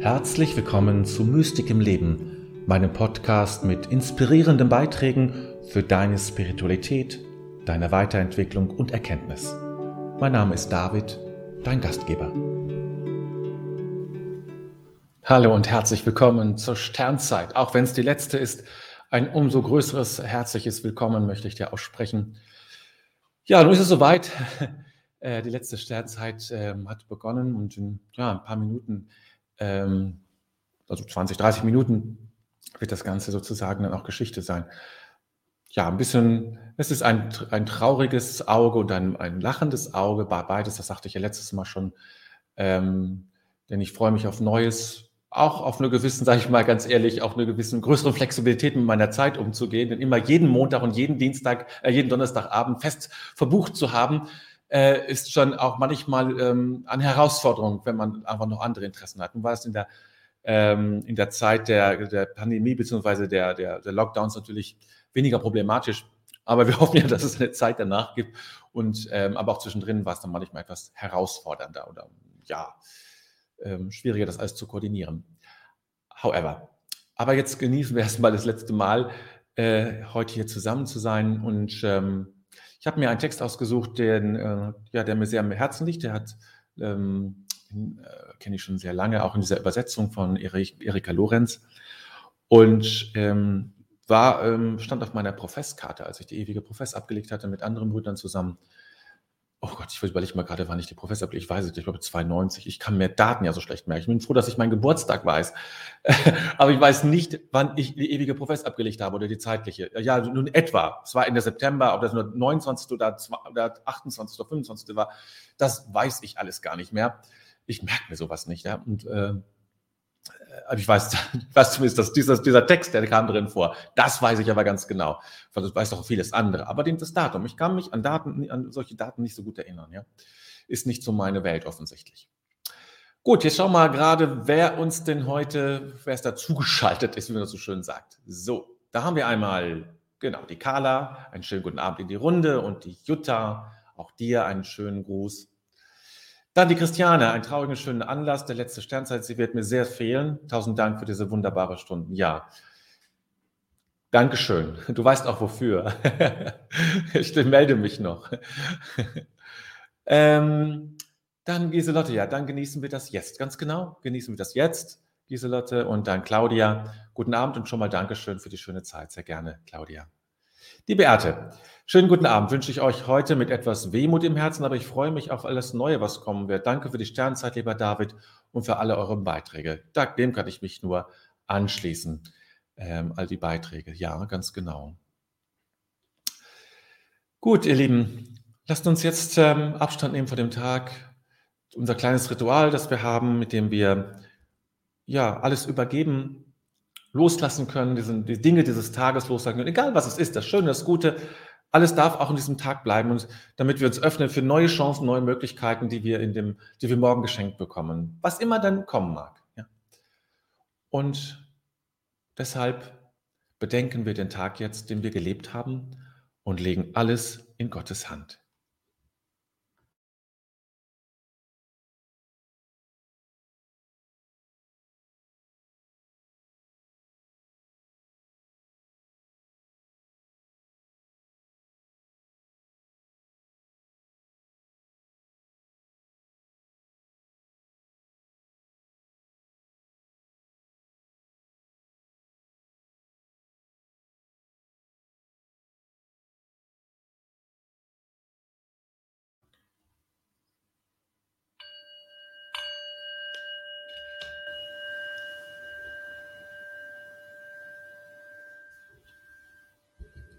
Herzlich willkommen zu Mystik im Leben, meinem Podcast mit inspirierenden Beiträgen für deine Spiritualität, deine Weiterentwicklung und Erkenntnis. Mein Name ist David, dein Gastgeber. Hallo und herzlich willkommen zur Sternzeit. Auch wenn es die letzte ist, ein umso größeres herzliches Willkommen möchte ich dir aussprechen. Ja, nun ist es soweit. Äh, die letzte Sternzeit ähm, hat begonnen und in ja, ein paar Minuten, ähm, also 20, 30 Minuten, wird das Ganze sozusagen dann auch Geschichte sein. Ja, ein bisschen, es ist ein, ein trauriges Auge und ein, ein lachendes Auge, beides, das sagte ich ja letztes Mal schon. Ähm, denn ich freue mich auf Neues, auch auf eine gewissen, sage ich mal ganz ehrlich, auf eine gewisse größere Flexibilität mit meiner Zeit umzugehen. Denn immer jeden Montag und jeden Dienstag, äh, jeden Donnerstagabend fest verbucht zu haben, äh, ist schon auch manchmal ähm, eine Herausforderung, wenn man einfach noch andere Interessen hat. Nun war es in der, ähm, in der Zeit der, der Pandemie beziehungsweise der, der, der Lockdowns natürlich weniger problematisch. Aber wir hoffen ja, dass es eine Zeit danach gibt. Und ähm, aber auch zwischendrin war es dann manchmal etwas herausfordernder oder ja, ähm, schwieriger, das alles zu koordinieren. However, aber jetzt genießen wir erstmal das letzte Mal, äh, heute hier zusammen zu sein. Und ähm, ich habe mir einen Text ausgesucht, den, äh, ja, der mir sehr am Herzen liegt. Der hat, ähm, äh, kenne ich schon sehr lange, auch in dieser Übersetzung von Erika Lorenz. Und ähm, war, ähm, stand auf meiner Professkarte, als ich die ewige Profess abgelegt hatte mit anderen Brüdern zusammen. Oh Gott, ich überlege mal gerade, wann ich die Professor. Ich weiß es, ich glaube 92. Ich kann mir Daten ja so schlecht merken. Ich bin froh, dass ich meinen Geburtstag weiß. Aber ich weiß nicht, wann ich die ewige Professor abgelegt habe oder die zeitliche. Ja, nun etwa. Es war Ende September, ob das nur 29. oder 28. oder 25. war. Das weiß ich alles gar nicht mehr. Ich merke mir sowas nicht. Ja? Und äh, ich weiß, weiß zumindest, dass dieser, dieser Text, der kam drin vor. Das weiß ich aber ganz genau. Das weiß auch vieles andere. Aber das Datum, ich kann mich an Daten, an solche Daten nicht so gut erinnern. Ja? Ist nicht so meine Welt offensichtlich. Gut, jetzt schauen wir mal gerade, wer uns denn heute, wer es dazugeschaltet ist, wie man das so schön sagt. So, da haben wir einmal, genau, die Carla, einen schönen guten Abend in die Runde und die Jutta, auch dir einen schönen Gruß. Dann die Christiane, ein trauriger, schöner Anlass, der letzte Sternzeit. Sie wird mir sehr fehlen. Tausend Dank für diese wunderbare Stunden. Ja. Dankeschön. Du weißt auch wofür. ich melde mich noch. ähm, dann Giselotte, ja, dann genießen wir das jetzt. Ganz genau, genießen wir das jetzt, Giselotte. Und dann Claudia. Guten Abend und schon mal Dankeschön für die schöne Zeit. Sehr gerne, Claudia. Die Beate. Schönen guten Abend wünsche ich euch heute mit etwas Wehmut im Herzen, aber ich freue mich auf alles Neue, was kommen wird. Danke für die Sternzeit, lieber David, und für alle eure Beiträge. Dem kann ich mich nur anschließen. Ähm, all die Beiträge. Ja, ganz genau. Gut, ihr Lieben, lasst uns jetzt ähm, Abstand nehmen von dem Tag. Unser kleines Ritual, das wir haben, mit dem wir ja alles übergeben, loslassen können, diesen, die Dinge dieses Tages loslassen können, egal was es ist, das Schöne, das Gute, alles darf auch in diesem Tag bleiben und damit wir uns öffnen für neue Chancen, neue Möglichkeiten, die wir in dem, die wir morgen geschenkt bekommen, was immer dann kommen mag. Ja. Und deshalb bedenken wir den Tag jetzt, den wir gelebt haben und legen alles in Gottes Hand.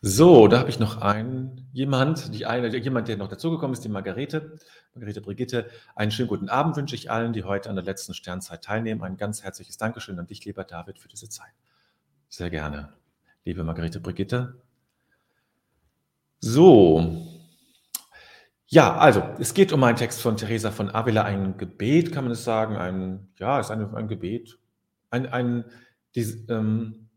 So, da habe ich noch einen jemand, die eine, jemand, der noch dazugekommen ist, die Margarete, Margarete Brigitte. Einen schönen guten Abend wünsche ich allen, die heute an der letzten Sternzeit teilnehmen. Ein ganz herzliches Dankeschön an dich, lieber David, für diese Zeit. Sehr gerne, liebe Margarete Brigitte. So. Ja, also, es geht um einen Text von Teresa von Avila, ein Gebet, kann man es sagen, ein, ja, ist ein, ein Gebet, ein, ein, die, ähm,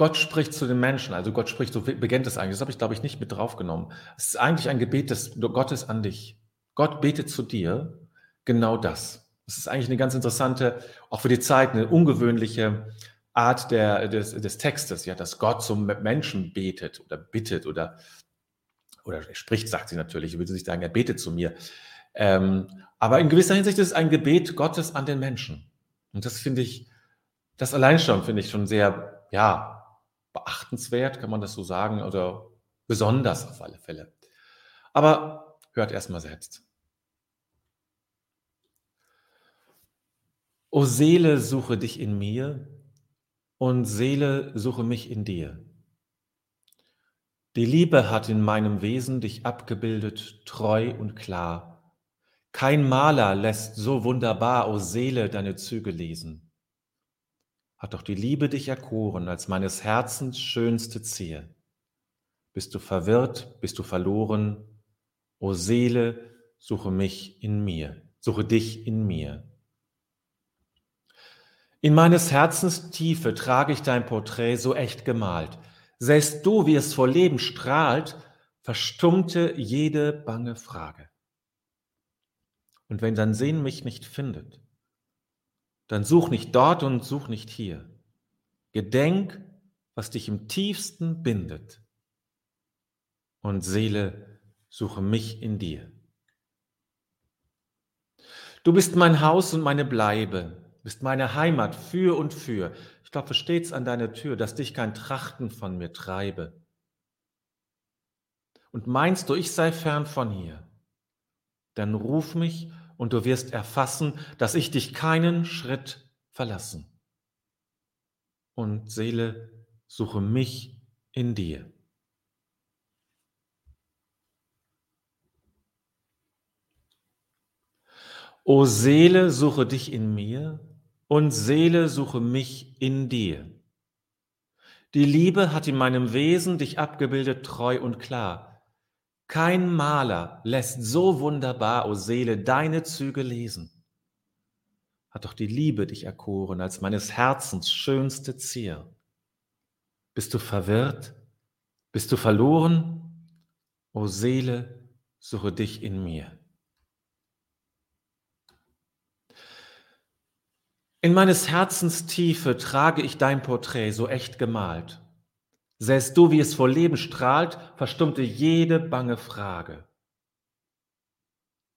Gott spricht zu den Menschen, also Gott spricht, so beginnt es eigentlich. Das habe ich, glaube ich, nicht mit draufgenommen. Es ist eigentlich ein Gebet des Gottes an dich. Gott betet zu dir genau das. Das ist eigentlich eine ganz interessante, auch für die Zeit, eine ungewöhnliche Art der, des, des Textes, ja, dass Gott zum Menschen betet oder bittet oder, oder er spricht, sagt sie natürlich, ich würde nicht sagen, er betet zu mir. Ähm, aber in gewisser Hinsicht ist es ein Gebet Gottes an den Menschen. Und das finde ich, das allein schon finde ich schon sehr, ja, beachtenswert, kann man das so sagen, oder besonders auf alle Fälle. Aber hört erstmal selbst. O Seele, suche dich in mir und Seele, suche mich in dir. Die Liebe hat in meinem Wesen dich abgebildet, treu und klar. Kein Maler lässt so wunderbar, o Seele, deine Züge lesen hat doch die Liebe dich erkoren als meines Herzens schönste Zier. Bist du verwirrt, bist du verloren, o Seele, suche mich in mir, suche dich in mir. In meines Herzens Tiefe trage ich dein Porträt so echt gemalt. Sähst du, wie es vor Leben strahlt, verstummte jede bange Frage. Und wenn dein Sehen mich nicht findet, dann such nicht dort und such nicht hier. Gedenk, was dich im tiefsten bindet. Und Seele, suche mich in dir. Du bist mein Haus und meine Bleibe, bist meine Heimat für und für. Ich klopfe stets an deine Tür, dass dich kein Trachten von mir treibe. Und meinst du, ich sei fern von hier? Dann ruf mich und du wirst erfassen, dass ich dich keinen Schritt verlassen. Und Seele, suche mich in dir. O Seele, suche dich in mir und Seele, suche mich in dir. Die Liebe hat in meinem Wesen dich abgebildet treu und klar. Kein Maler lässt so wunderbar, o Seele, deine Züge lesen. Hat doch die Liebe dich erkoren als meines Herzens schönste Zier. Bist du verwirrt? Bist du verloren? O Seele, suche dich in mir. In meines Herzens Tiefe trage ich dein Porträt so echt gemalt. Sähst du, wie es vor Leben strahlt, verstummte jede bange Frage.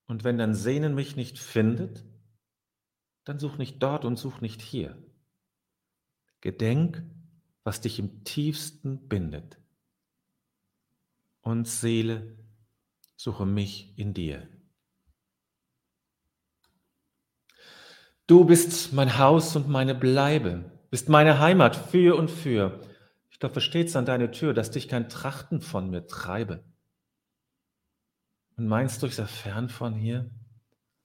Und wenn dein Sehnen mich nicht findet, dann such nicht dort und such nicht hier. Gedenk, was dich im tiefsten bindet. Und Seele, suche mich in dir. Du bist mein Haus und meine Bleibe, bist meine Heimat für und für. Klopfe stets an deine Tür, dass dich kein Trachten von mir treibe. Und meinst du, ich sei fern von hier?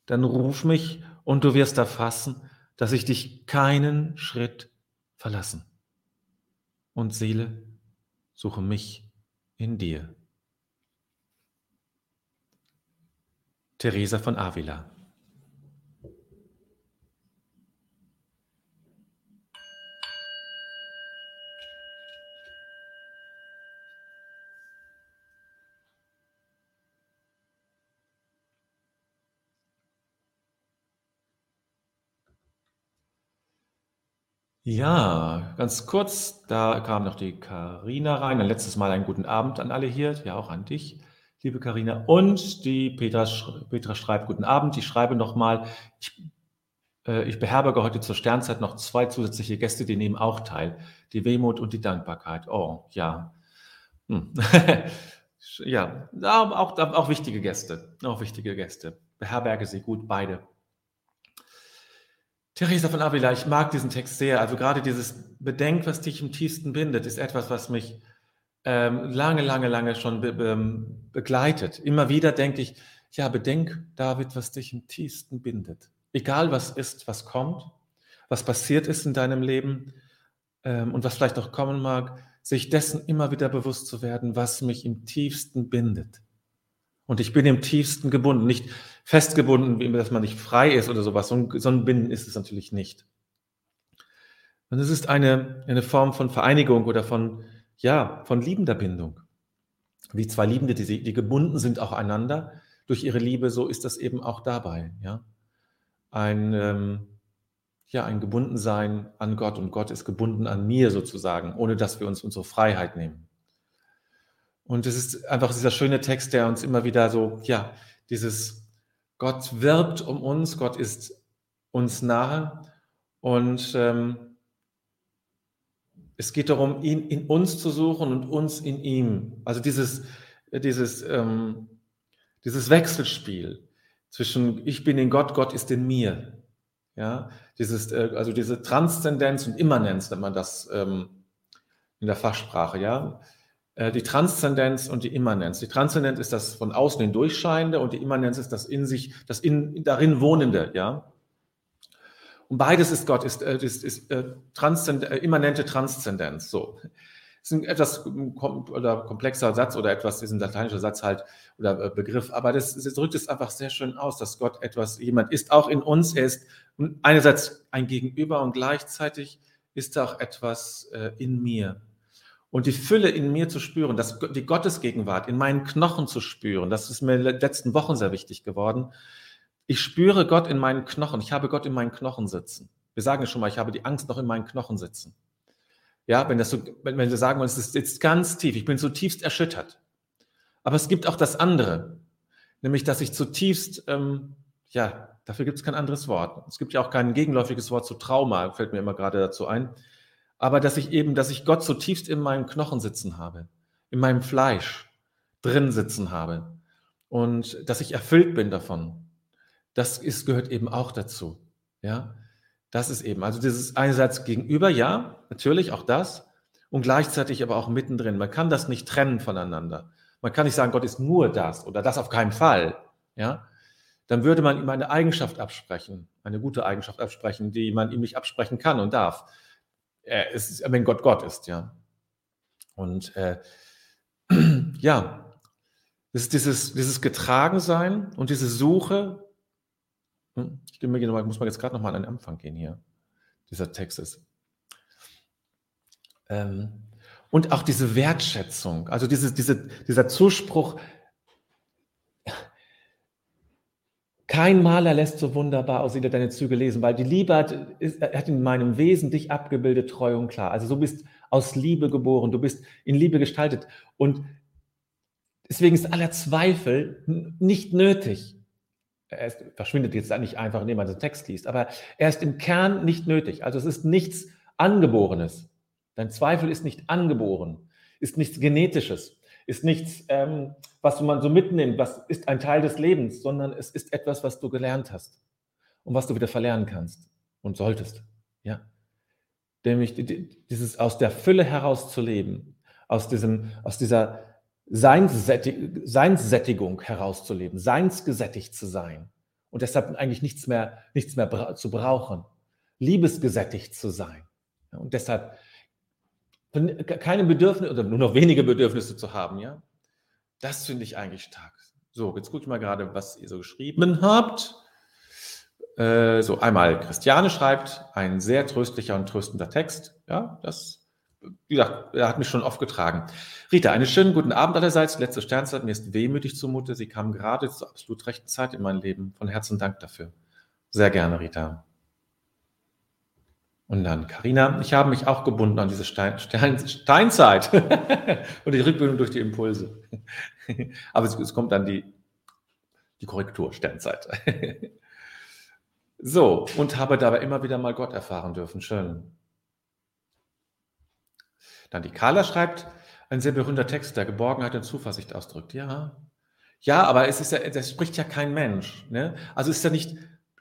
Dann ruf mich und du wirst erfassen, dass ich dich keinen Schritt verlassen. Und Seele, suche mich in dir. Teresa von Avila Ja, ganz kurz, da kam noch die Karina rein. Ein letztes Mal einen guten Abend an alle hier, ja auch an dich, liebe Karina. Und die Petra, Petra schreibt guten Abend. Ich schreibe nochmal, ich Äh, ich beherberge heute zur Sternzeit noch zwei zusätzliche Gäste, die nehmen auch teil. Die Wehmut und die Dankbarkeit. Oh, ja. Hm. ja, auch, auch wichtige Gäste. Auch wichtige Gäste. Beherberge sie gut, beide. Theresa von Avila, ich mag diesen Text sehr. Also gerade dieses Bedenk, was dich im tiefsten bindet, ist etwas, was mich ähm, lange, lange, lange schon be be begleitet. Immer wieder denke ich, ja, bedenk, David, was dich im tiefsten bindet. Egal was ist, was kommt, was passiert ist in deinem Leben ähm, und was vielleicht noch kommen mag, sich dessen immer wieder bewusst zu werden, was mich im tiefsten bindet. Und ich bin im tiefsten gebunden, nicht festgebunden, wie dass man nicht frei ist oder sowas. So ein, so ein Binden ist es natürlich nicht. Und es ist eine, eine Form von Vereinigung oder von, ja, von liebender Bindung. Wie zwei Liebende, die, die gebunden sind auch einander durch ihre Liebe, so ist das eben auch dabei. Ja? Ein, ähm, ja, ein Gebundensein an Gott und Gott ist gebunden an mir sozusagen, ohne dass wir uns unsere Freiheit nehmen. Und es ist einfach dieser schöne Text, der uns immer wieder so, ja, dieses Gott wirbt um uns, Gott ist uns nahe und ähm, es geht darum, ihn in uns zu suchen und uns in ihm. Also dieses, dieses, ähm, dieses Wechselspiel zwischen ich bin in Gott, Gott ist in mir. Ja, dieses, äh, also diese Transzendenz und Immanenz nennt man das ähm, in der Fachsprache, ja. Äh, die Transzendenz und die Immanenz. Die Transzendenz ist das von außen hindurchscheinende und die Immanenz ist das in sich, das in, darin Wohnende, ja. Und beides ist Gott, ist, äh, ist, ist äh, transzend, äh, immanente Transzendenz. So. Ist ein etwas kom oder komplexer Satz oder etwas, ist ein lateinischer Satz halt oder äh, Begriff, aber das, das drückt es einfach sehr schön aus, dass Gott etwas, jemand ist, auch in uns, er ist einerseits ein Gegenüber und gleichzeitig ist auch etwas äh, in mir und die Fülle in mir zu spüren, das, die Gottesgegenwart in meinen Knochen zu spüren, das ist mir in den letzten Wochen sehr wichtig geworden. Ich spüre Gott in meinen Knochen, ich habe Gott in meinen Knochen sitzen. Wir sagen schon mal, ich habe die Angst noch in meinen Knochen sitzen. Ja, wenn, das so, wenn, wenn wir sagen, es ist jetzt ganz tief, ich bin zutiefst erschüttert. Aber es gibt auch das andere, nämlich, dass ich zutiefst, ähm, ja, dafür gibt es kein anderes Wort. Es gibt ja auch kein gegenläufiges Wort zu Trauma, fällt mir immer gerade dazu ein aber dass ich eben, dass ich Gott zutiefst in meinem Knochen sitzen habe, in meinem Fleisch drin sitzen habe und dass ich erfüllt bin davon. Das ist, gehört eben auch dazu. Ja, das ist eben, also dieses einerseits gegenüber, ja, natürlich auch das und gleichzeitig aber auch mittendrin. Man kann das nicht trennen voneinander. Man kann nicht sagen, Gott ist nur das oder das auf keinen Fall. Ja, dann würde man ihm eine Eigenschaft absprechen, eine gute Eigenschaft absprechen, die man ihm nicht absprechen kann und darf er ist, wenn Gott Gott ist, ja. Und äh, ja, es ist dieses, dieses Getragensein und diese Suche. Hm, ich muss mal jetzt gerade nochmal an den Anfang gehen hier. Dieser Text ist. Ähm, und auch diese Wertschätzung, also diese, diese, dieser Zuspruch, Kein Maler lässt so wunderbar aus, er deine Züge lesen, weil die Liebe hat, ist, hat in meinem Wesen dich abgebildet, treu und klar. Also du bist aus Liebe geboren, du bist in Liebe gestaltet. Und deswegen ist aller Zweifel nicht nötig. Er ist, verschwindet jetzt nicht einfach, indem man den Text liest, aber er ist im Kern nicht nötig. Also es ist nichts Angeborenes. Dein Zweifel ist nicht angeboren, ist nichts Genetisches ist nichts, ähm, was man so mitnimmt, was ist ein Teil des Lebens, sondern es ist etwas, was du gelernt hast und was du wieder verlernen kannst und solltest. Ja. Nämlich dieses aus der Fülle heraus zu leben, aus, diesem, aus dieser Seinssättig Seinssättigung herauszuleben, seinsgesättigt zu sein und deshalb eigentlich nichts mehr, nichts mehr zu brauchen, liebesgesättigt zu sein. Und deshalb keine Bedürfnisse oder nur noch wenige Bedürfnisse zu haben, ja. Das finde ich eigentlich stark. So, jetzt gucke ich mal gerade, was ihr so geschrieben habt. Äh, so, einmal Christiane schreibt, ein sehr tröstlicher und tröstender Text. Ja, das, wie gesagt, hat mich schon oft getragen. Rita, einen schönen guten Abend allerseits. Letzte Sternzeit, mir ist wehmütig zumute. Sie kam gerade zur absolut rechten Zeit in mein Leben. Von Herzen Dank dafür. Sehr gerne, Rita. Und dann, Karina, ich habe mich auch gebunden an diese Stein, Stein, Steinzeit und die Rückbildung durch die Impulse. Aber es, es, kommt dann die, die Korrektur, Sternzeit. So, und habe dabei immer wieder mal Gott erfahren dürfen. Schön. Dann die Carla schreibt, ein sehr berühmter Text, der Geborgenheit und Zuversicht ausdrückt. Ja, ja, aber es ist ja, das spricht ja kein Mensch. Ne? Also ist ja nicht,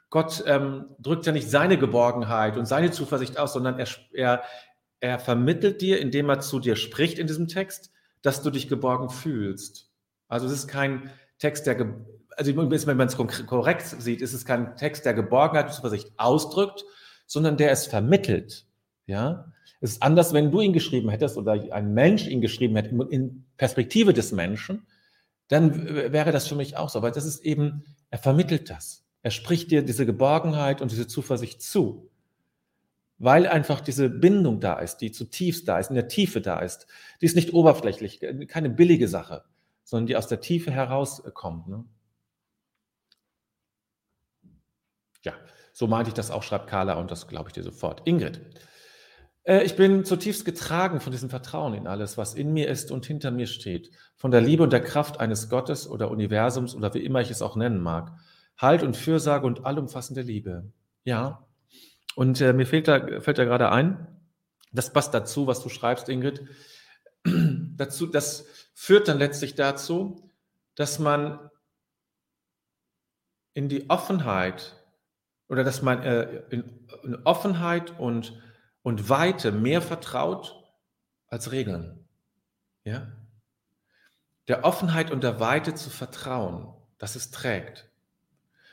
Gott ähm, drückt ja nicht seine Geborgenheit und seine Zuversicht aus, sondern er, er, er vermittelt dir, indem er zu dir spricht in diesem Text, dass du dich geborgen fühlst. Also es ist kein Text, der, also wenn man es korrekt sieht, ist es kein Text, der Geborgenheit und Zuversicht ausdrückt, sondern der es vermittelt. Ja, es ist anders, wenn du ihn geschrieben hättest oder ein Mensch ihn geschrieben hätte in Perspektive des Menschen, dann wäre das für mich auch so. Aber das ist eben, er vermittelt das. Er spricht dir diese Geborgenheit und diese Zuversicht zu, weil einfach diese Bindung da ist, die zutiefst da ist, in der Tiefe da ist. Die ist nicht oberflächlich, keine billige Sache, sondern die aus der Tiefe herauskommt. Ne? Ja, so meinte ich das auch, schreibt Carla, und das glaube ich dir sofort. Ingrid. Äh, ich bin zutiefst getragen von diesem Vertrauen in alles, was in mir ist und hinter mir steht. Von der Liebe und der Kraft eines Gottes oder Universums oder wie immer ich es auch nennen mag. Halt und Fürsorge und allumfassende Liebe. Ja. Und äh, mir fällt da, fällt da gerade ein, das passt dazu, was du schreibst, Ingrid. dazu, das führt dann letztlich dazu, dass man in die Offenheit oder dass man äh, in, in Offenheit und, und Weite mehr vertraut als Regeln. Ja? Der Offenheit und der Weite zu vertrauen, dass es trägt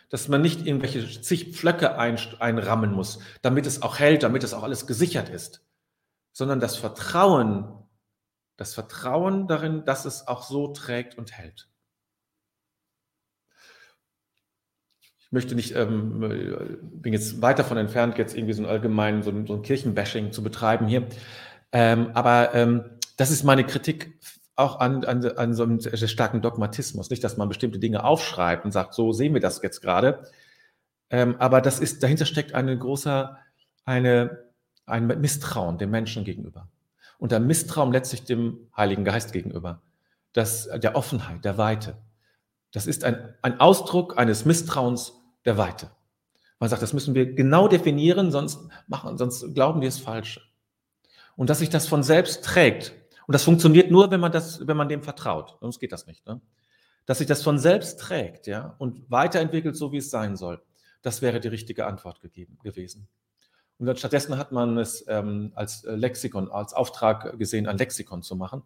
dass man nicht irgendwelche zig Pflöcke ein, einrammen muss, damit es auch hält, damit es auch alles gesichert ist, sondern das Vertrauen, das Vertrauen darin, dass es auch so trägt und hält. Ich möchte nicht, ähm, bin jetzt weit davon entfernt, jetzt irgendwie so ein allgemein, so ein, so ein Kirchenbashing zu betreiben hier. Ähm, aber ähm, das ist meine Kritik auch an, an, an so einem starken Dogmatismus. Nicht, dass man bestimmte Dinge aufschreibt und sagt, so sehen wir das jetzt gerade. Ähm, aber das ist, dahinter steckt eine großer, eine, ein Misstrauen dem Menschen gegenüber. Und ein Misstrauen letztlich dem Heiligen Geist gegenüber. Das, der Offenheit, der Weite. Das ist ein, ein Ausdruck eines Misstrauens der Weite. Man sagt, das müssen wir genau definieren, sonst machen, sonst glauben wir es falsch. Und dass sich das von selbst trägt, und das funktioniert nur, wenn man, das, wenn man dem vertraut. Sonst geht das nicht. Ne? Dass sich das von selbst trägt ja, und weiterentwickelt, so wie es sein soll. Das wäre die richtige Antwort gegeben, gewesen. Und dann stattdessen hat man es ähm, als Lexikon, als Auftrag gesehen, ein Lexikon zu machen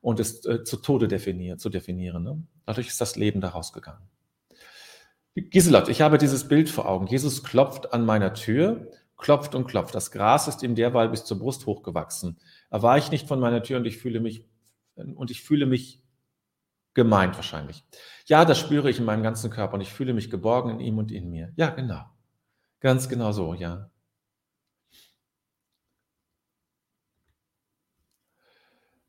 und es äh, zu Tode definieren, zu definieren. Ne? Dadurch ist das Leben daraus gegangen. Giselot, ich habe dieses Bild vor Augen. Jesus klopft an meiner Tür klopft und klopft. Das Gras ist ihm derweil bis zur Brust hochgewachsen. Er weicht nicht von meiner Tür und ich fühle mich, und ich fühle mich gemeint wahrscheinlich. Ja, das spüre ich in meinem ganzen Körper und ich fühle mich geborgen in ihm und in mir. Ja, genau. Ganz genau so, ja.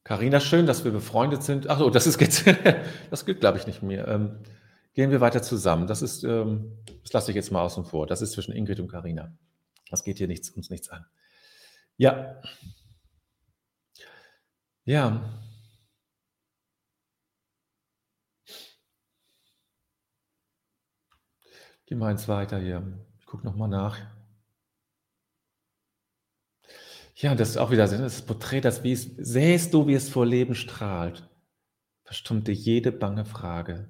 Carina, schön, dass wir befreundet sind. Ach so, das ist jetzt, das gilt, glaube ich, nicht mehr. Ähm, gehen wir weiter zusammen. Das ist, ähm, das lasse ich jetzt mal außen vor. Das ist zwischen Ingrid und Carina. Das geht hier nichts, uns nichts an. Ja. Ja. Gehen wir eins weiter hier. Ich gucke nochmal nach. Ja, das ist auch wieder das Porträt, das wie es, sähst du, wie es vor Leben strahlt, verstummte jede bange Frage.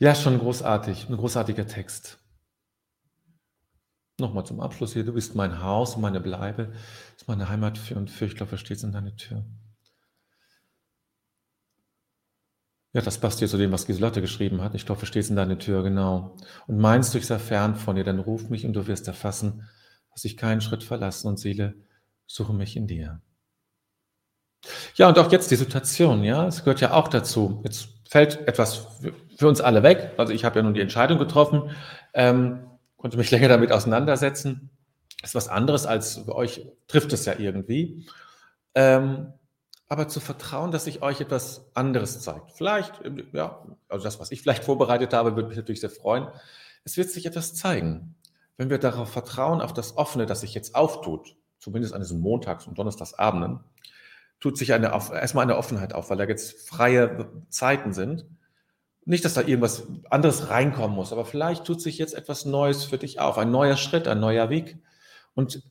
Ja, schon großartig, ein großartiger Text. Nochmal zum Abschluss hier. Du bist mein Haus und meine Bleibe, ist meine Heimat für und für, ich glaube, versteht in deine Tür. Ja, das passt hier zu dem, was Giselotte geschrieben hat. Ich glaube, verstehst in deine Tür, genau. Und meinst du, ich sei fern von dir, dann ruf mich und du wirst erfassen, dass ich keinen Schritt verlassen und Seele, suche mich in dir. Ja, und auch jetzt die Situation, ja, es gehört ja auch dazu. Jetzt fällt etwas für uns alle weg. Also ich habe ja nun die Entscheidung getroffen, ähm, konnte mich länger damit auseinandersetzen. Ist was anderes als für euch trifft es ja irgendwie. Ähm, aber zu vertrauen, dass sich euch etwas anderes zeigt. Vielleicht, ja, also das, was ich vielleicht vorbereitet habe, würde mich natürlich sehr freuen. Es wird sich etwas zeigen. Wenn wir darauf vertrauen, auf das Offene, das sich jetzt auftut, zumindest an diesen Montags- und Donnerstagsabenden, tut sich eine, erstmal eine Offenheit auf, weil da jetzt freie Zeiten sind. Nicht, dass da irgendwas anderes reinkommen muss, aber vielleicht tut sich jetzt etwas Neues für dich auf, ein neuer Schritt, ein neuer Weg. Und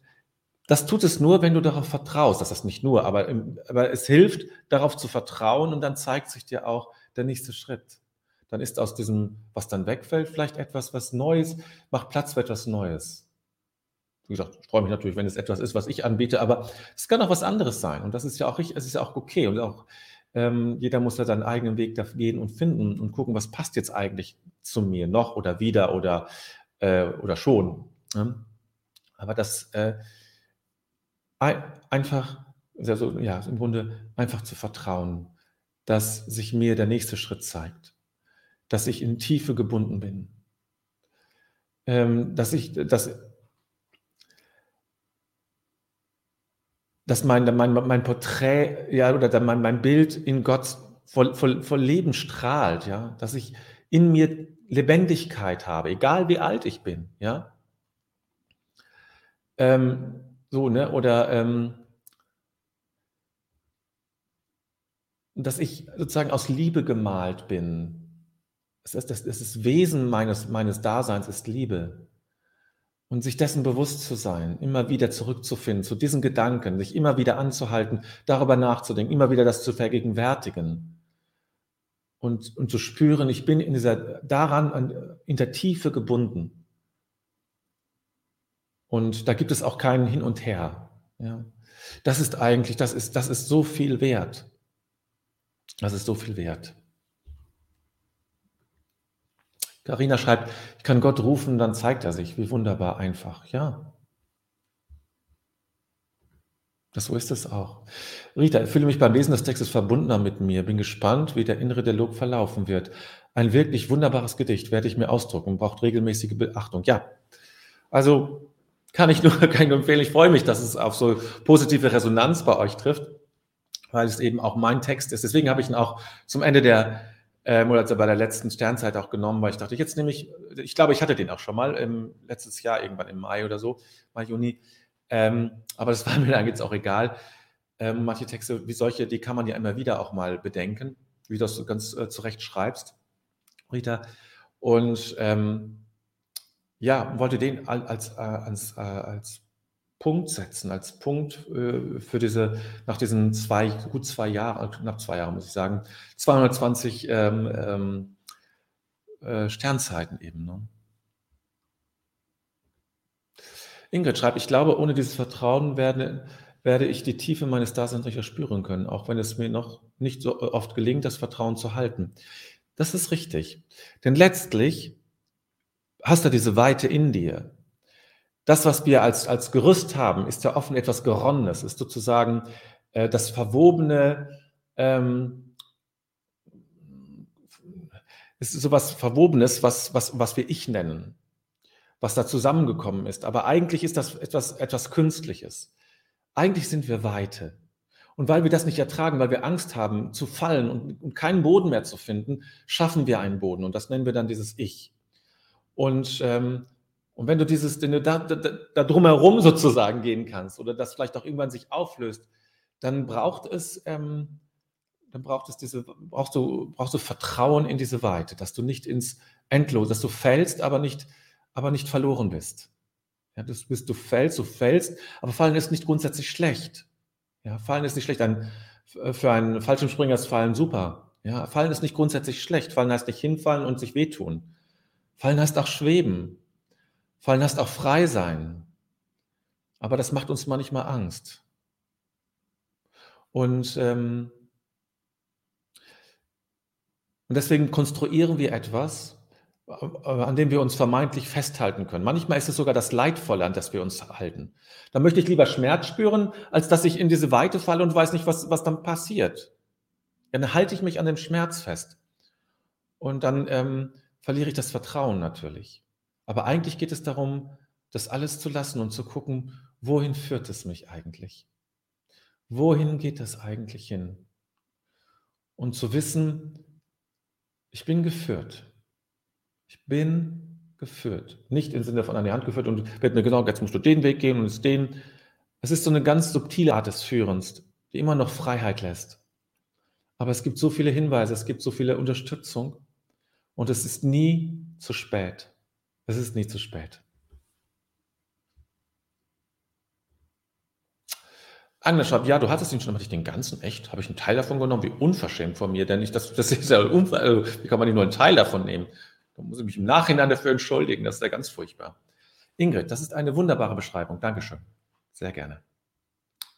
das tut es nur, wenn du darauf vertraust. Das ist nicht nur, aber, aber es hilft, darauf zu vertrauen und dann zeigt sich dir auch der nächste Schritt. Dann ist aus diesem, was dann wegfällt, vielleicht etwas, was Neues, macht Platz für etwas Neues. Wie gesagt, ich freue mich natürlich, wenn es etwas ist, was ich anbiete, aber es kann auch was anderes sein. Und das ist ja auch richtig, es ist ja auch okay. Und auch ähm, jeder muss ja seinen eigenen Weg da gehen und finden und gucken, was passt jetzt eigentlich zu mir noch oder wieder oder, äh, oder schon. Ne? Aber das äh, einfach, also, ja, im Grunde einfach zu vertrauen, dass sich mir der nächste Schritt zeigt, dass ich in Tiefe gebunden bin, ähm, dass ich, dass dass mein, mein, mein Porträt, ja, oder mein, mein Bild in Gott voll, voll, voll Leben strahlt, ja, dass ich in mir Lebendigkeit habe, egal wie alt ich bin, ja. Ähm, so, ne, oder ähm, dass ich sozusagen aus Liebe gemalt bin. Das, ist, das, das Wesen meines, meines Daseins ist Liebe. Und sich dessen bewusst zu sein, immer wieder zurückzufinden zu diesen Gedanken, sich immer wieder anzuhalten, darüber nachzudenken, immer wieder das zu vergegenwärtigen und, und zu spüren, ich bin in dieser, daran, in der Tiefe gebunden. Und da gibt es auch keinen Hin und Her. Ja. Das ist eigentlich, das ist, das ist so viel wert. Das ist so viel wert. Carina schreibt, ich kann Gott rufen, dann zeigt er sich. Wie wunderbar einfach. Ja. So ist es auch. Rita, ich fühle mich beim Lesen des Textes verbundener mit mir. Bin gespannt, wie der innere Dialog verlaufen wird. Ein wirklich wunderbares Gedicht werde ich mir ausdrucken. Braucht regelmäßige Beachtung. Ja. Also kann ich nur, nur empfehlen. Ich freue mich, dass es auf so positive Resonanz bei euch trifft, weil es eben auch mein Text ist. Deswegen habe ich ihn auch zum Ende der ähm, oder also bei der letzten Sternzeit auch genommen, weil ich dachte, jetzt nehme ich, ich glaube, ich hatte den auch schon mal im, letztes Jahr, irgendwann im Mai oder so, Mai, Juni. Ähm, aber das war mir dann jetzt auch egal. Ähm, manche Texte wie solche, die kann man ja immer wieder auch mal bedenken, wie du das ganz äh, zurecht schreibst, Rita. Und ähm, ja, wollte den als, äh, als, äh, als Punkt setzen, als Punkt äh, für diese, nach diesen zwei, gut zwei Jahren, knapp zwei Jahren muss ich sagen, 220 ähm, ähm, äh, Sternzeiten eben. Ne? Ingrid schreibt, ich glaube, ohne dieses Vertrauen werde, werde ich die Tiefe meines Daseins nicht erspüren können, auch wenn es mir noch nicht so oft gelingt, das Vertrauen zu halten. Das ist richtig. Denn letztlich hast du diese Weite in dir das, was wir als, als Gerüst haben, ist ja offen etwas Geronnenes, ist sozusagen äh, das Verwobene, ähm, ist sowas Verwobenes, was, was, was wir Ich nennen, was da zusammengekommen ist. Aber eigentlich ist das etwas, etwas Künstliches. Eigentlich sind wir Weite. Und weil wir das nicht ertragen, weil wir Angst haben zu fallen und, und keinen Boden mehr zu finden, schaffen wir einen Boden. Und das nennen wir dann dieses Ich. Und ähm, und wenn du dieses, wenn du da, da, da drumherum sozusagen gehen kannst oder das vielleicht auch irgendwann sich auflöst, dann braucht es, ähm, dann braucht es diese, brauchst du, brauchst du Vertrauen in diese Weite, dass du nicht ins Endlose, dass du fällst, aber nicht, aber nicht verloren bist. Ja, du, bist, du fällst, du fällst, aber Fallen ist nicht grundsätzlich schlecht. Ja, Fallen ist nicht schlecht. Ein, für einen Fallschirmspringer ist Fallen super. Ja, Fallen ist nicht grundsätzlich schlecht. Fallen heißt nicht hinfallen und sich wehtun. Fallen heißt auch schweben. Fallen heißt auch frei sein. Aber das macht uns manchmal Angst. Und, ähm, und deswegen konstruieren wir etwas, äh, an dem wir uns vermeintlich festhalten können. Manchmal ist es sogar das Leidvolle, an das wir uns halten. Da möchte ich lieber Schmerz spüren, als dass ich in diese Weite falle und weiß nicht, was, was dann passiert. Dann halte ich mich an dem Schmerz fest. Und dann ähm, verliere ich das Vertrauen natürlich. Aber eigentlich geht es darum, das alles zu lassen und zu gucken, wohin führt es mich eigentlich? Wohin geht es eigentlich hin? Und zu wissen, ich bin geführt. Ich bin geführt. Nicht im Sinne von an die Hand geführt und wird mir genau, jetzt musst du den Weg gehen und es den. Es ist so eine ganz subtile Art des Führens, die immer noch Freiheit lässt. Aber es gibt so viele Hinweise, es gibt so viele Unterstützung und es ist nie zu spät. Es ist nie zu spät. Agnes schreibt, ja, du hattest ihn schon, hatte ich den ganzen, echt? Habe ich einen Teil davon genommen? Wie unverschämt von mir, denn ich, das, das ist ja, also, wie kann man nicht nur einen Teil davon nehmen? Da muss ich mich im Nachhinein dafür entschuldigen, das ist ja ganz furchtbar. Ingrid, das ist eine wunderbare Beschreibung, Dankeschön. Sehr gerne.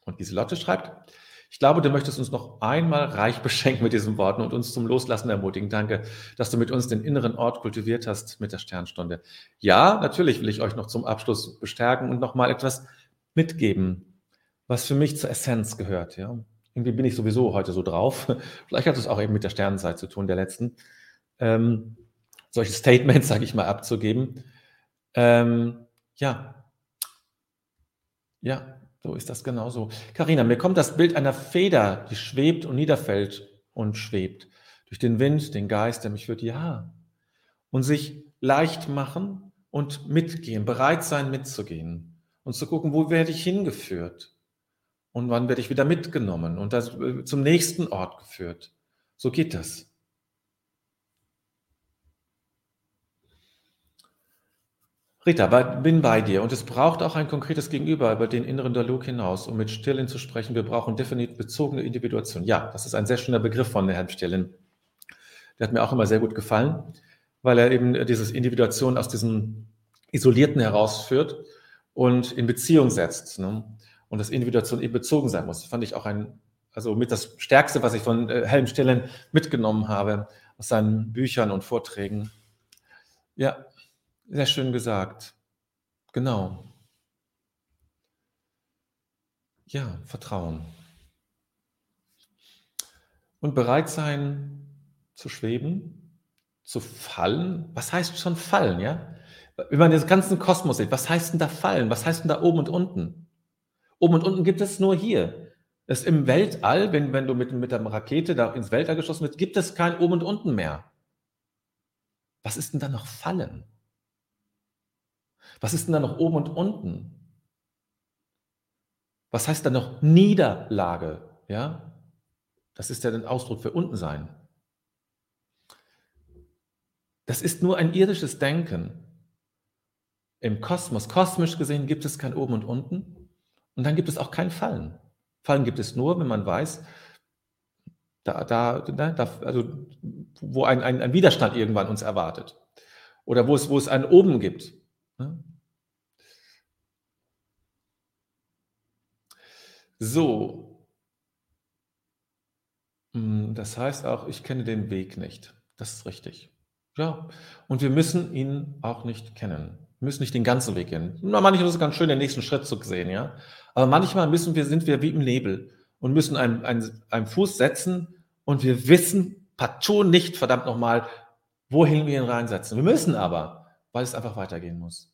Und Giselotte schreibt, ich glaube, du möchtest uns noch einmal reich beschenken mit diesen Worten und uns zum Loslassen ermutigen. Danke, dass du mit uns den inneren Ort kultiviert hast mit der Sternstunde. Ja, natürlich will ich euch noch zum Abschluss bestärken und noch mal etwas mitgeben, was für mich zur Essenz gehört. Ja? Irgendwie bin ich sowieso heute so drauf. Vielleicht hat es auch eben mit der Sternenzeit zu tun, der letzten. Ähm, solche Statements, sage ich mal, abzugeben. Ähm, ja. Ja, so ist das genauso. Karina, mir kommt das Bild einer Feder, die schwebt und niederfällt und schwebt. Durch den Wind, den Geist, der mich führt. Ja. Und sich leicht machen und mitgehen, bereit sein, mitzugehen. Und zu gucken, wo werde ich hingeführt? und wann werde ich wieder mitgenommen und äh, zum nächsten Ort geführt. So geht das. Rita, bin bei dir und es braucht auch ein konkretes Gegenüber über den inneren Dialog hinaus, um mit Stirlin zu sprechen. Wir brauchen definitiv bezogene Individuation. Ja, das ist ein sehr schöner Begriff von Herrn Stirlin. Der hat mir auch immer sehr gut gefallen, weil er eben dieses Individuation aus diesem Isolierten herausführt und in Beziehung setzt. Ne? und dass Individuation eben bezogen sein muss. Das fand ich auch ein, also mit das Stärkste, was ich von äh, Helm Stillen mitgenommen habe aus seinen Büchern und Vorträgen. Ja, sehr schön gesagt. Genau. Ja, Vertrauen. Und bereit sein zu schweben, zu fallen. Was heißt schon fallen, ja? Wenn man den ganzen Kosmos sieht, was heißt denn da fallen? Was heißt denn da oben und unten? Oben und unten gibt es nur hier. Es im Weltall, wenn, wenn du mit, mit der Rakete da ins Weltall geschossen wird, gibt es kein Oben und Unten mehr. Was ist denn da noch Fallen? Was ist denn da noch oben und unten? Was heißt da noch Niederlage? Ja? Das ist ja ein Ausdruck für unten sein. Das ist nur ein irdisches Denken. Im Kosmos, kosmisch gesehen, gibt es kein Oben und Unten. Und dann gibt es auch kein Fallen. Fallen gibt es nur, wenn man weiß, da, da, da, also, wo ein, ein, ein, Widerstand irgendwann uns erwartet. Oder wo es, wo es einen oben gibt. So. Hm, das heißt auch, ich kenne den Weg nicht. Das ist richtig. Ja. Und wir müssen ihn auch nicht kennen. Wir müssen nicht den ganzen Weg gehen. Manchmal ist es ganz schön, den nächsten Schritt zu sehen, ja. Aber manchmal müssen wir, sind wir wie im Nebel und müssen einen, einen, einen Fuß setzen und wir wissen partout nicht, verdammt nochmal, wohin wir ihn reinsetzen. Wir müssen aber, weil es einfach weitergehen muss.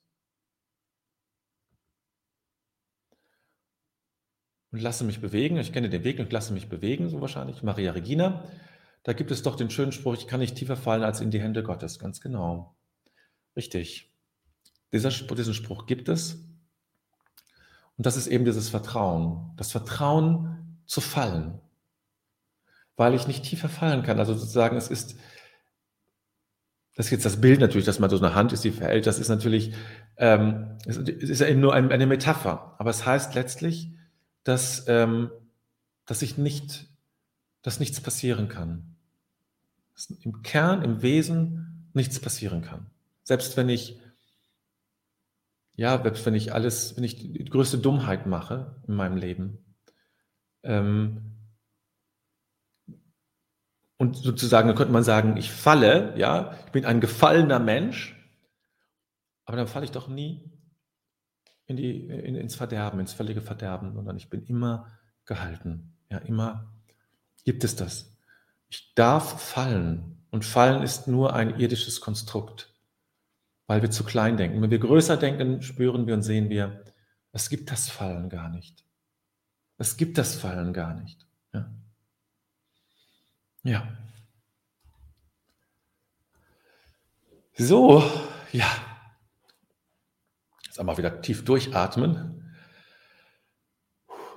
Und lasse mich bewegen. Ich kenne den Weg und lasse mich bewegen, so wahrscheinlich. Maria Regina. Da gibt es doch den schönen Spruch, ich kann nicht tiefer fallen als in die Hände Gottes. Ganz genau. Richtig. Dieser, diesen Spruch gibt es. Und das ist eben dieses Vertrauen. Das Vertrauen zu fallen. Weil ich nicht tiefer fallen kann. Also sozusagen, es ist, das ist jetzt das Bild natürlich, dass man so eine Hand ist, die verhält. Das ist natürlich, ähm, es ist ja eben nur ein, eine Metapher. Aber es heißt letztlich, dass, ähm, dass ich nicht, dass nichts passieren kann. Dass im Kern, im Wesen nichts passieren kann. Selbst wenn ich ja, selbst wenn ich alles, wenn ich die größte Dummheit mache in meinem Leben, ähm, und sozusagen, dann könnte man sagen, ich falle, ja, ich bin ein gefallener Mensch, aber dann falle ich doch nie in die, in, ins Verderben, ins völlige Verderben, sondern ich bin immer gehalten. Ja, immer gibt es das. Ich darf fallen und fallen ist nur ein irdisches Konstrukt weil wir zu klein denken. Wenn wir größer denken, spüren wir und sehen wir, es gibt das Fallen gar nicht. Es gibt das Fallen gar nicht. Ja. Ja. So, ja. Jetzt einmal wieder tief durchatmen.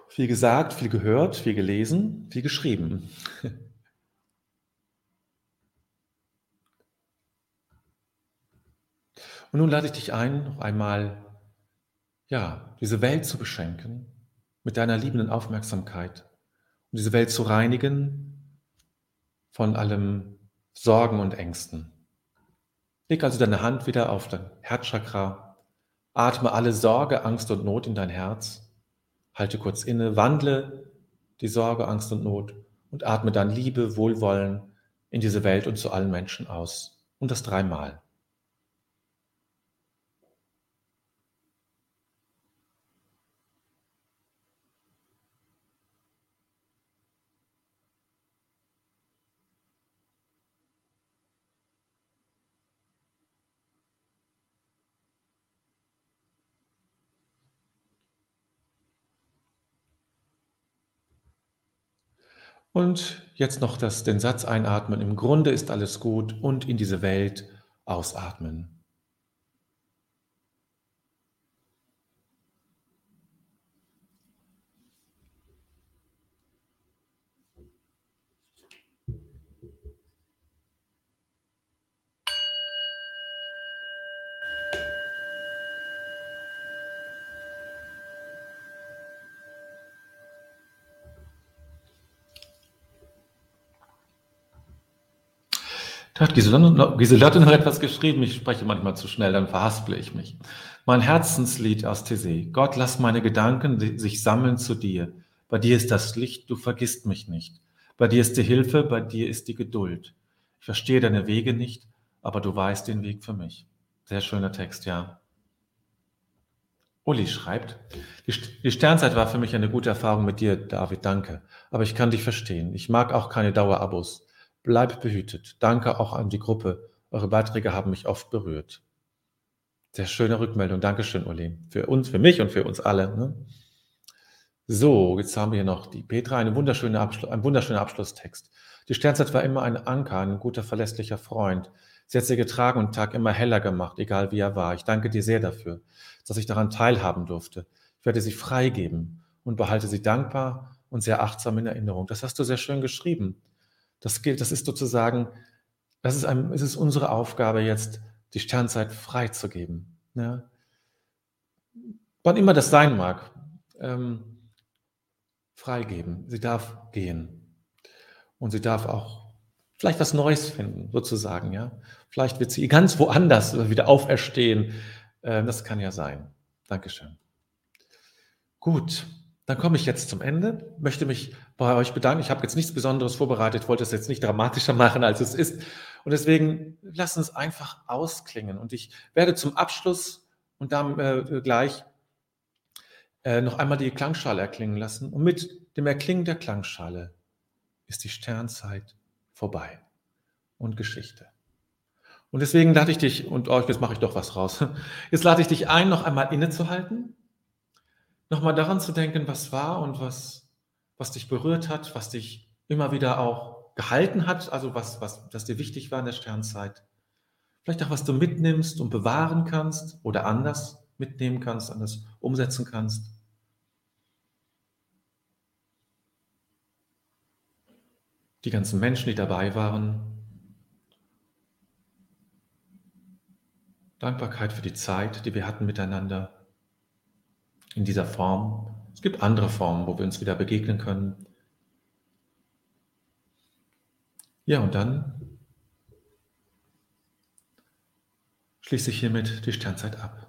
Viel gesagt, viel gehört, viel gelesen, viel geschrieben. Und nun lade ich dich ein, noch einmal, ja, diese Welt zu beschenken mit deiner liebenden Aufmerksamkeit und diese Welt zu reinigen von allem Sorgen und Ängsten. Leg also deine Hand wieder auf dein Herzchakra, atme alle Sorge, Angst und Not in dein Herz, halte kurz inne, wandle die Sorge, Angst und Not und atme dann Liebe, Wohlwollen in diese Welt und zu allen Menschen aus. Und das dreimal. Und jetzt noch das, den Satz einatmen. Im Grunde ist alles gut und in diese Welt ausatmen. Da hat Giselotte noch etwas geschrieben. Ich spreche manchmal zu schnell, dann verhasple ich mich. Mein Herzenslied aus TC. Gott, lass meine Gedanken sich sammeln zu dir. Bei dir ist das Licht, du vergisst mich nicht. Bei dir ist die Hilfe, bei dir ist die Geduld. Ich verstehe deine Wege nicht, aber du weißt den Weg für mich. Sehr schöner Text, ja. Uli schreibt, die Sternzeit war für mich eine gute Erfahrung mit dir, David, danke. Aber ich kann dich verstehen. Ich mag auch keine Dauerabos. Bleib behütet. Danke auch an die Gruppe. Eure Beiträge haben mich oft berührt. Sehr schöne Rückmeldung. Dankeschön, Uli. Für uns, für mich und für uns alle. Ne? So, jetzt haben wir hier noch die Petra, eine wunderschöne ein wunderschöner Abschlusstext. Die Sternzeit war immer ein Anker, ein guter, verlässlicher Freund. Sie hat sie getragen und Tag immer heller gemacht, egal wie er war. Ich danke dir sehr dafür, dass ich daran teilhaben durfte. Ich werde sie freigeben und behalte sie dankbar und sehr achtsam in Erinnerung. Das hast du sehr schön geschrieben. Das gilt, das ist sozusagen, das ist, ein, es ist unsere Aufgabe jetzt, die Sternzeit freizugeben. Ja? Wann immer das sein mag, ähm, freigeben. Sie darf gehen. Und sie darf auch vielleicht was Neues finden, sozusagen. Ja? Vielleicht wird sie ganz woanders wieder auferstehen. Äh, das kann ja sein. Dankeschön. Gut. Dann komme ich jetzt zum Ende, möchte mich bei euch bedanken. Ich habe jetzt nichts Besonderes vorbereitet, wollte es jetzt nicht dramatischer machen, als es ist. Und deswegen lasst uns einfach ausklingen. Und ich werde zum Abschluss und dann äh, gleich äh, noch einmal die Klangschale erklingen lassen. Und mit dem Erklingen der Klangschale ist die Sternzeit vorbei und Geschichte. Und deswegen lade ich dich, und euch, oh, jetzt mache ich doch was raus, jetzt lade ich dich ein, noch einmal innezuhalten nochmal daran zu denken, was war und was, was dich berührt hat, was dich immer wieder auch gehalten hat, also was, was das dir wichtig war in der Sternzeit. Vielleicht auch, was du mitnimmst und bewahren kannst oder anders mitnehmen kannst, anders umsetzen kannst. Die ganzen Menschen, die dabei waren. Dankbarkeit für die Zeit, die wir hatten miteinander in dieser Form. Es gibt andere Formen, wo wir uns wieder begegnen können. Ja, und dann schließe ich hiermit die Sternzeit ab.